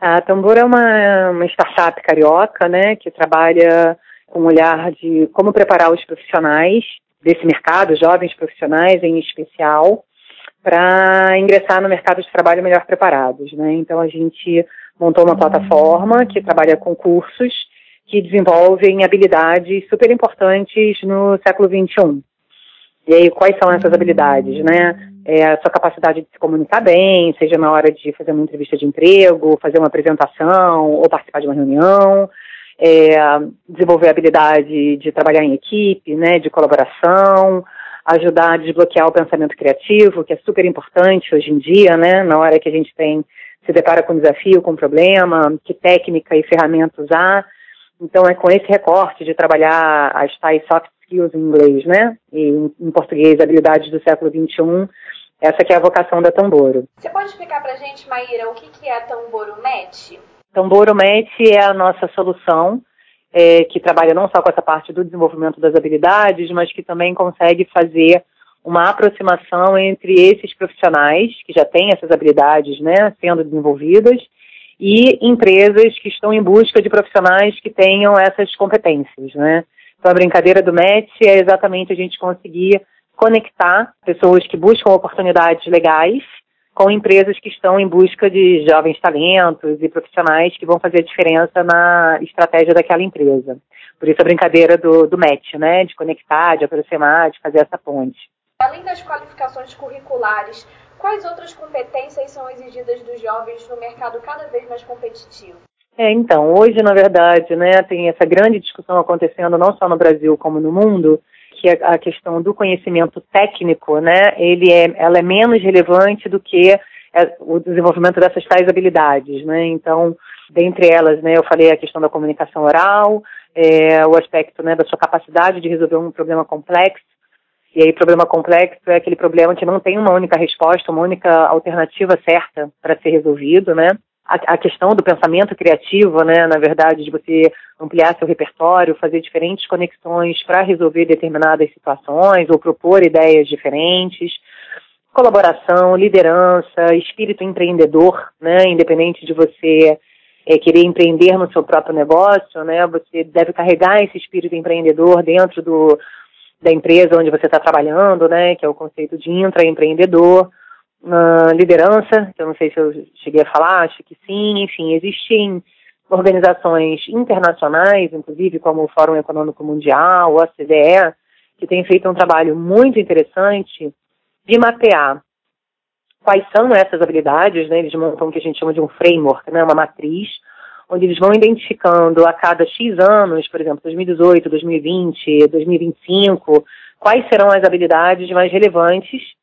A Tambor é uma, uma startup carioca, né, que trabalha com um olhar de como preparar os profissionais desse mercado, jovens profissionais em especial, para ingressar no mercado de trabalho melhor preparados, né? Então a gente montou uma plataforma que trabalha com cursos que desenvolvem habilidades super importantes no século XXI. E aí, quais são essas habilidades, né? É a sua capacidade de se comunicar bem, seja na hora de fazer uma entrevista de emprego, fazer uma apresentação ou participar de uma reunião, é, desenvolver a habilidade de trabalhar em equipe, né, de colaboração, ajudar a desbloquear o pensamento criativo, que é super importante hoje em dia, né, na hora que a gente tem se depara com um desafio, com um problema, que técnica e ferramenta usar. Então é com esse recorte de trabalhar as tais soft skills em inglês, né, e em português habilidades do século XXI, essa que é a vocação da Tamboro. Você pode explicar pra gente, Maíra, o que, que é a Tamboro Match? Tamboro Match é a nossa solução é, que trabalha não só com essa parte do desenvolvimento das habilidades, mas que também consegue fazer uma aproximação entre esses profissionais que já têm essas habilidades, né, sendo desenvolvidas, e empresas que estão em busca de profissionais que tenham essas competências, né. Então a brincadeira do match é exatamente a gente conseguir conectar pessoas que buscam oportunidades legais com empresas que estão em busca de jovens talentos e profissionais que vão fazer a diferença na estratégia daquela empresa. Por isso a brincadeira do, do match, né? De conectar, de aproximar, de fazer essa ponte. Além das qualificações curriculares, quais outras competências são exigidas dos jovens no mercado cada vez mais competitivo? É, então, hoje, na verdade, né, tem essa grande discussão acontecendo não só no Brasil como no mundo, que a, a questão do conhecimento técnico, né, ele é, ela é menos relevante do que é, o desenvolvimento dessas tais habilidades, né, então, dentre elas, né, eu falei a questão da comunicação oral, é, o aspecto, né, da sua capacidade de resolver um problema complexo, e aí, problema complexo é aquele problema que não tem uma única resposta, uma única alternativa certa para ser resolvido, né? A, a, questão do pensamento criativo, né, na verdade, de você ampliar seu repertório, fazer diferentes conexões para resolver determinadas situações ou propor ideias diferentes, colaboração, liderança, espírito empreendedor, né, independente de você é, querer empreender no seu próprio negócio, né, você deve carregar esse espírito empreendedor dentro do, da empresa onde você está trabalhando, né, que é o conceito de intraempreendedor liderança, que eu não sei se eu cheguei a falar, acho que sim, enfim, existem organizações internacionais, inclusive como o Fórum Econômico Mundial, o OCDE, que têm feito um trabalho muito interessante de mapear quais são essas habilidades, né? Eles montam o que a gente chama de um framework, né? Uma matriz, onde eles vão identificando a cada X anos, por exemplo, 2018, 2020, 2025, quais serão as habilidades mais relevantes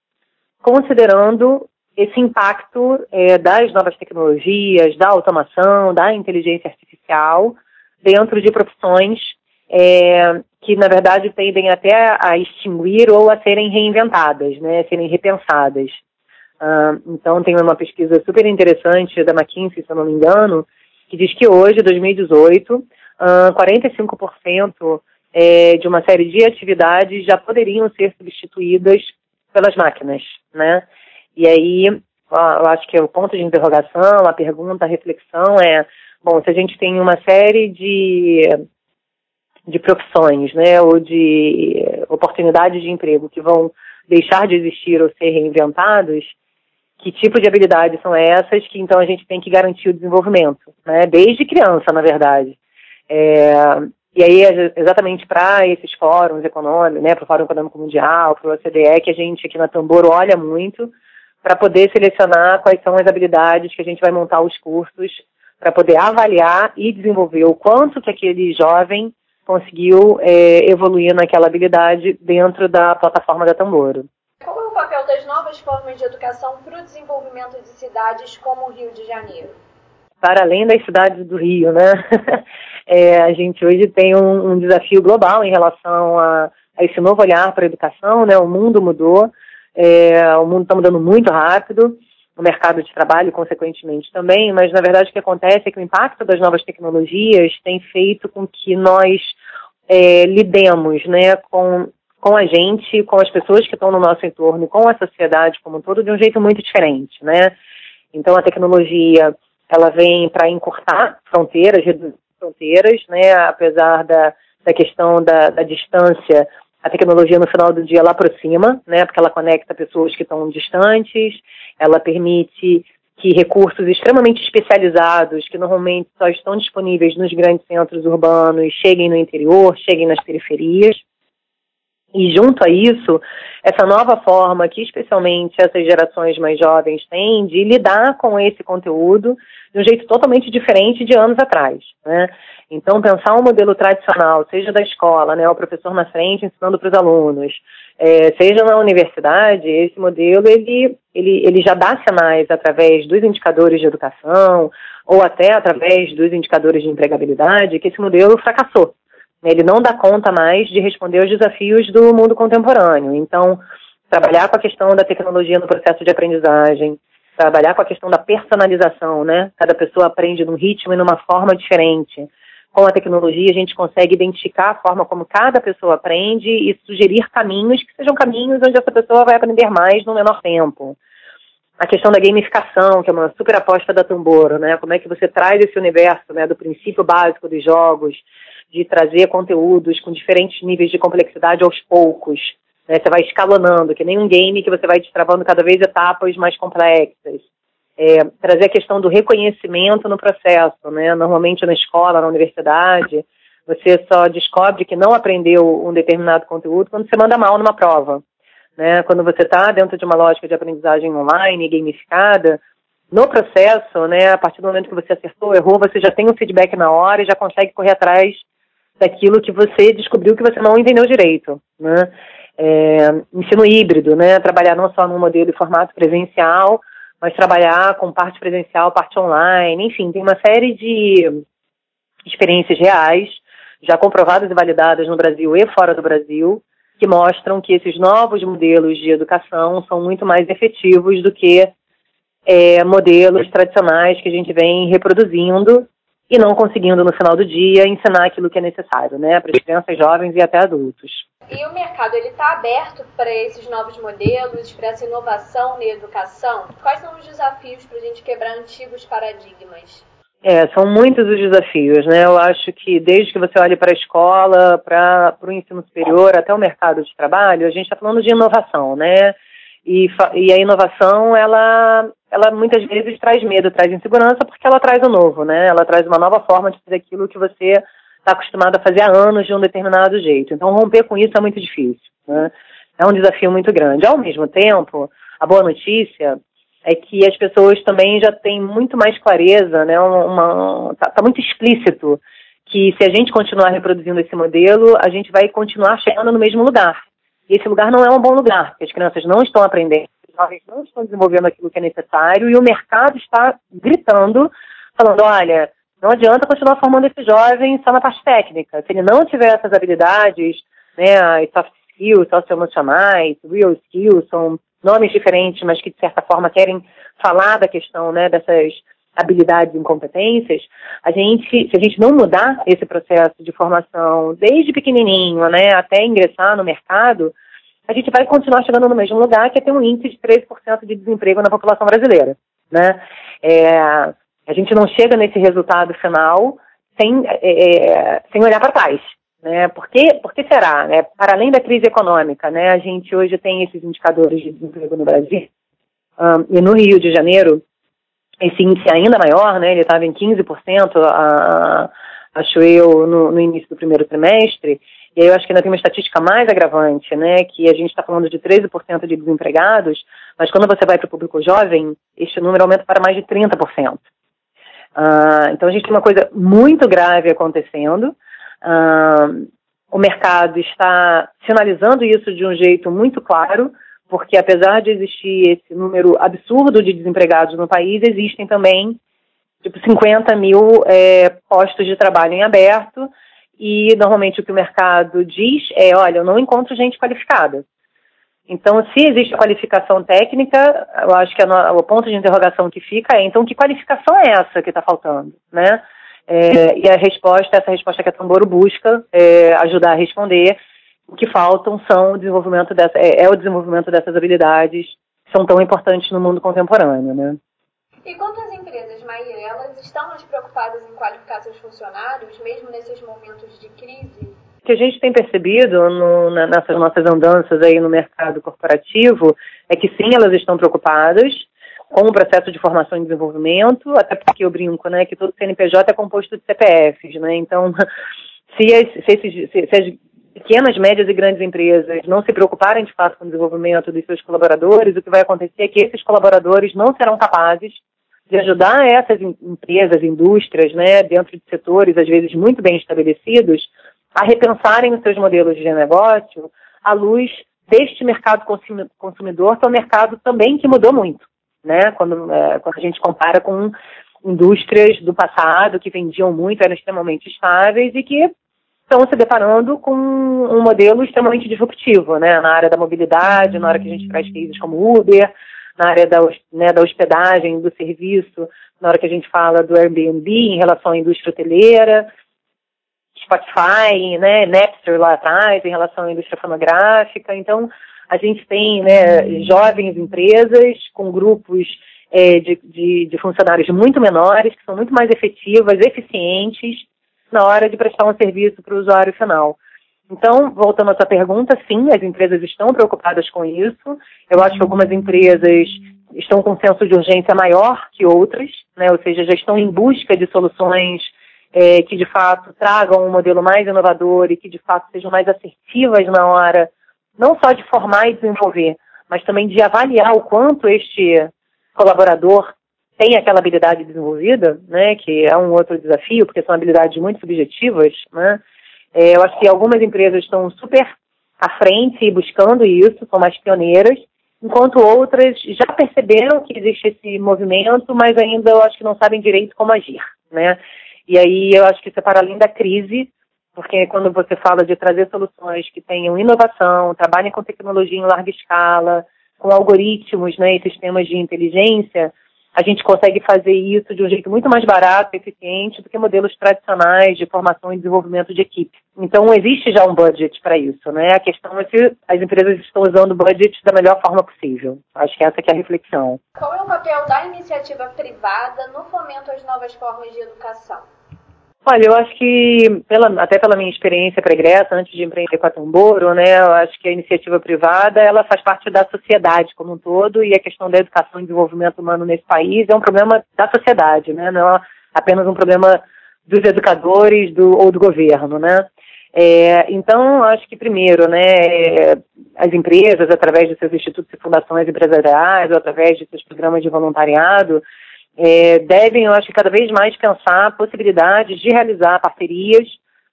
considerando esse impacto é, das novas tecnologias, da automação, da inteligência artificial dentro de profissões é, que, na verdade, tendem até a extinguir ou a serem reinventadas, né, a serem repensadas. Uh, então, tem uma pesquisa super interessante da McKinsey, se eu não me engano, que diz que hoje, 2018, uh, 45% é, de uma série de atividades já poderiam ser substituídas pelas máquinas, né? E aí, eu acho que o ponto de interrogação, a pergunta, a reflexão é, bom, se a gente tem uma série de, de profissões, né, ou de oportunidades de emprego que vão deixar de existir ou ser reinventados, que tipo de habilidades são essas que então a gente tem que garantir o desenvolvimento, né, desde criança, na verdade. É, e aí, exatamente para esses fóruns econômicos, né, para o Fórum Econômico Mundial, para o OCDE, que a gente aqui na Tambor olha muito, para poder selecionar quais são as habilidades que a gente vai montar os cursos, para poder avaliar e desenvolver o quanto que aquele jovem conseguiu é, evoluir naquela habilidade dentro da plataforma da Tamboro. Qual é o papel das novas formas de educação para o desenvolvimento de cidades como o Rio de Janeiro? Para além das cidades do Rio, né? É, a gente hoje tem um, um, desafio global em relação a, a esse novo olhar para a educação, né? O mundo mudou, é, o mundo está mudando muito rápido, o mercado de trabalho, consequentemente, também, mas na verdade o que acontece é que o impacto das novas tecnologias tem feito com que nós é, lidemos né, com, com a gente, com as pessoas que estão no nosso entorno, com a sociedade como um todo, de um jeito muito diferente, né? Então a tecnologia ela vem para encurtar fronteiras, reduzir fronteiras, né? Apesar da, da questão da, da distância, a tecnologia no final do dia ela aproxima, né? Porque ela conecta pessoas que estão distantes, ela permite que recursos extremamente especializados, que normalmente só estão disponíveis nos grandes centros urbanos, cheguem no interior, cheguem nas periferias. E junto a isso, essa nova forma que especialmente essas gerações mais jovens têm de lidar com esse conteúdo de um jeito totalmente diferente de anos atrás, né? Então, pensar um modelo tradicional, seja da escola, né, o professor na frente ensinando para os alunos, é, seja na universidade, esse modelo ele, ele, ele já dá sinais através dos indicadores de educação ou até através dos indicadores de empregabilidade que esse modelo fracassou. Ele não dá conta mais de responder aos desafios do mundo contemporâneo. Então, trabalhar com a questão da tecnologia no processo de aprendizagem, trabalhar com a questão da personalização, né? Cada pessoa aprende num ritmo e numa forma diferente. Com a tecnologia, a gente consegue identificar a forma como cada pessoa aprende e sugerir caminhos que sejam caminhos onde essa pessoa vai aprender mais no menor tempo. A questão da gamificação, que é uma super aposta da Tamboro, né? Como é que você traz esse universo, né, do princípio básico dos jogos, de trazer conteúdos com diferentes níveis de complexidade aos poucos. Né? Você vai escalonando, que nem um game que você vai destravando cada vez etapas mais complexas. É, trazer a questão do reconhecimento no processo, né? Normalmente na escola, na universidade, você só descobre que não aprendeu um determinado conteúdo quando você manda mal numa prova. Né? Quando você está dentro de uma lógica de aprendizagem online, gamificada, no processo, né, a partir do momento que você acertou, errou, você já tem um feedback na hora e já consegue correr atrás daquilo que você descobriu que você não entendeu direito, né? É, ensino híbrido, né? Trabalhar não só no modelo de formato presencial, mas trabalhar com parte presencial, parte online, enfim, tem uma série de experiências reais, já comprovadas e validadas no Brasil e fora do Brasil, que mostram que esses novos modelos de educação são muito mais efetivos do que é, modelos tradicionais que a gente vem reproduzindo e não conseguindo no final do dia ensinar aquilo que é necessário, né, para as crianças jovens e até adultos. E o mercado ele está aberto para esses novos modelos, para essa inovação na educação? Quais são os desafios para a gente quebrar antigos paradigmas? É, são muitos os desafios, né? Eu acho que desde que você olhe para a escola, para o ensino superior, até o mercado de trabalho, a gente está falando de inovação, né? E, e a inovação, ela, ela muitas vezes traz medo, traz insegurança, porque ela traz o novo, né? Ela traz uma nova forma de fazer aquilo que você está acostumado a fazer há anos de um determinado jeito. Então, romper com isso é muito difícil, né? É um desafio muito grande. Ao mesmo tempo, a boa notícia é que as pessoas também já têm muito mais clareza, né? Uma, tá, tá muito explícito que se a gente continuar reproduzindo esse modelo, a gente vai continuar chegando no mesmo lugar. E esse lugar não é um bom lugar, porque as crianças não estão aprendendo, os jovens não estão desenvolvendo aquilo que é necessário e o mercado está gritando, falando: olha, não adianta continuar formando esse jovem só na parte técnica. Se ele não tiver essas habilidades, né, soft skills, socioemocionais, real skills, são nomes diferentes, mas que de certa forma querem falar da questão, né, dessas habilidades e incompetências, a gente, se a gente não mudar esse processo de formação desde pequenininho, né, até ingressar no mercado, a gente vai continuar chegando no mesmo lugar, que é ter um índice de 13% de desemprego na população brasileira, né? É, a gente não chega nesse resultado final sem, é, é sem olhar para trás, né? Por que, por que será? Né? Para além da crise econômica, né? A gente hoje tem esses indicadores de desemprego no Brasil um, e no Rio de Janeiro esse índice é ainda maior, né? Ele estava em 15%, a, acho eu, no, no, início do primeiro trimestre. E aí eu acho que ainda tem uma estatística mais agravante, né? Que a gente está falando de 13% de desempregados, mas quando você vai para o público jovem, este número aumenta para mais de 30%. Uh, então a gente tem uma coisa muito grave acontecendo. Uh, o mercado está sinalizando isso de um jeito muito claro porque apesar de existir esse número absurdo de desempregados no país, existem também tipo 50 mil é, postos de trabalho em aberto e normalmente o que o mercado diz é, olha, eu não encontro gente qualificada. Então, se existe qualificação técnica, eu acho que a, o ponto de interrogação que fica é, então, que qualificação é essa que está faltando, né? É, e a resposta, essa resposta que a Tamboro busca é, ajudar a responder, o que faltam são o desenvolvimento dessa, é, é, o desenvolvimento dessas habilidades que são tão importantes no mundo contemporâneo, né? E quanto às empresas, Maíra, elas estão mais preocupadas em qualificar seus funcionários, mesmo nesses momentos de crise? O que a gente tem percebido no, nessas nossas andanças aí no mercado corporativo é que sim, elas estão preocupadas com o processo de formação e desenvolvimento, até porque eu brinco, né, que todo CNPJ é composto de CPFs, né, então se as, se, esses, se, se as pequenas, médias e grandes empresas não se preocuparem de fato com o desenvolvimento dos seus colaboradores, o que vai acontecer é que esses colaboradores não serão capazes de ajudar essas empresas, indústrias, né, dentro de setores às vezes muito bem estabelecidos, a repensarem os seus modelos de negócio à luz deste mercado consumidor, que é um mercado também que mudou muito, né? Quando, é, quando a gente compara com indústrias do passado que vendiam muito, eram extremamente estáveis e que estão se deparando com um modelo extremamente disruptivo, né? Na área da mobilidade, na hora que a gente traz cases como Uber, na área da, né, da hospedagem, do serviço, na hora que a gente fala do Airbnb em relação à indústria hoteleira, Spotify, né, Napster lá atrás, em relação à indústria fonográfica. Então, a gente tem né, jovens empresas com grupos é, de, de, de, funcionários muito menores, que são muito mais efetivas, eficientes, na hora de prestar um serviço para o usuário final. Então, voltando à sua pergunta, sim, as empresas estão preocupadas com isso. Eu acho que algumas empresas estão com um senso de urgência maior que outras, né? ou seja, já estão em busca de soluções é, que de fato tragam um modelo mais inovador e que de fato sejam mais assertivas na hora, não só de formar e desenvolver, mas também de avaliar o quanto este colaborador tem aquela habilidade desenvolvida, né, que é um outro desafio, porque são habilidades muito subjetivas, né, é, eu acho que algumas empresas estão super à frente e buscando isso, são mais pioneiras, enquanto outras já perceberam que existe esse movimento, mas ainda eu acho que não sabem direito como agir, né. E aí eu acho que isso é para além da crise, porque quando você fala de trazer soluções que tenham inovação, trabalhem com tecnologia em larga escala, com algoritmos né, e sistemas de inteligência, a gente consegue fazer isso de um jeito muito mais barato e eficiente do que modelos tradicionais de formação e desenvolvimento de equipe. Então, existe já um budget para isso, né? A questão é se as empresas estão usando o budget da melhor forma possível. Acho que essa que é a reflexão. Qual é o papel da iniciativa privada no fomento às novas formas de educação? Olha, eu acho que, pela, até pela minha experiência pregressa, antes de empreender com a Tamboro, né, eu acho que a iniciativa privada, ela faz parte da sociedade como um todo e a questão da educação e desenvolvimento humano nesse país é um problema da sociedade, né, não é apenas um problema dos educadores do, ou do governo, né. É, então, acho que primeiro, né, as empresas, através de seus institutos e fundações empresariais, ou através de seus programas de voluntariado, é, devem, eu acho, cada vez mais pensar possibilidades de realizar parcerias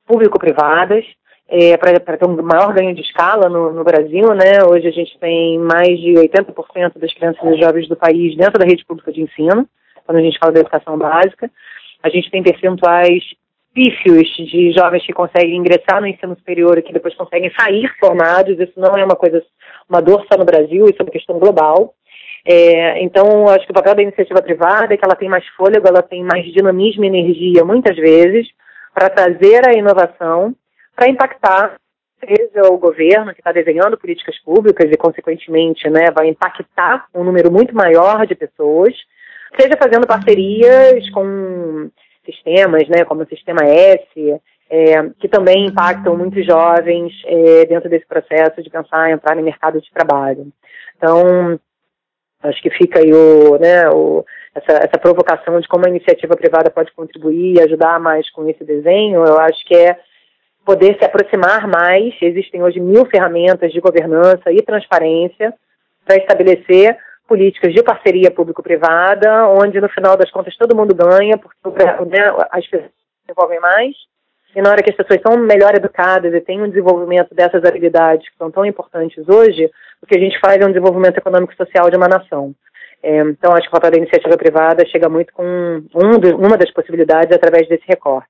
público-privadas é, para ter um maior ganho de escala no, no, Brasil, né? Hoje a gente tem mais de 80% das crianças e jovens do país dentro da rede pública de ensino, quando a gente fala da educação básica. A gente tem percentuais pífios de jovens que conseguem ingressar no ensino superior e que depois conseguem sair formados. Isso não é uma coisa, uma dor só no Brasil, isso é uma questão global. É, então, acho que o papel da iniciativa privada é que ela tem mais fôlego, ela tem mais dinamismo e energia, muitas vezes, para trazer a inovação, para impactar, seja o governo que está desenhando políticas públicas e, consequentemente, né, vai impactar um número muito maior de pessoas, seja fazendo parcerias com sistemas, né, como o Sistema S, é, que também impactam muitos jovens é, dentro desse processo de pensar em entrar no mercado de trabalho. Então, Acho que fica aí o, né, o, essa, essa provocação de como a iniciativa privada pode contribuir e ajudar mais com esse desenho, eu acho que é poder se aproximar mais. Existem hoje mil ferramentas de governança e transparência para estabelecer políticas de parceria público-privada, onde no final das contas todo mundo ganha, porque né, as pessoas se envolvem mais e na hora que as pessoas são melhor educadas e têm um desenvolvimento dessas habilidades que são tão importantes hoje, o que a gente faz é um desenvolvimento econômico e social de uma nação. É, então, acho que o papel da iniciativa privada chega muito com um uma das possibilidades através desse recorte.